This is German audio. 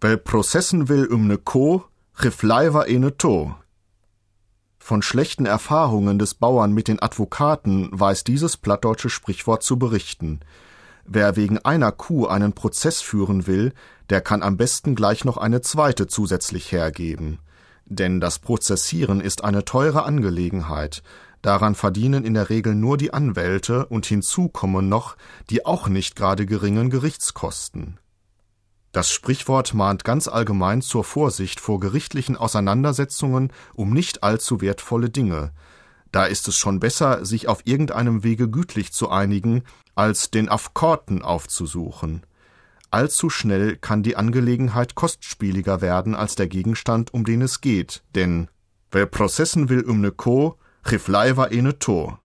Wer processen will um ne Ko, rifleiver ene To. Von schlechten Erfahrungen des Bauern mit den Advokaten weiß dieses plattdeutsche Sprichwort zu berichten. Wer wegen einer Kuh einen Prozess führen will, der kann am besten gleich noch eine zweite zusätzlich hergeben. Denn das Prozessieren ist eine teure Angelegenheit. Daran verdienen in der Regel nur die Anwälte und hinzu kommen noch die auch nicht gerade geringen Gerichtskosten. Das Sprichwort mahnt ganz allgemein zur Vorsicht vor gerichtlichen Auseinandersetzungen um nicht allzu wertvolle Dinge. Da ist es schon besser, sich auf irgendeinem Wege gütlich zu einigen, als den Afkorten aufzusuchen. Allzu schnell kann die Angelegenheit kostspieliger werden als der Gegenstand, um den es geht, denn wer processen will um ne Co, rifleiver ene To.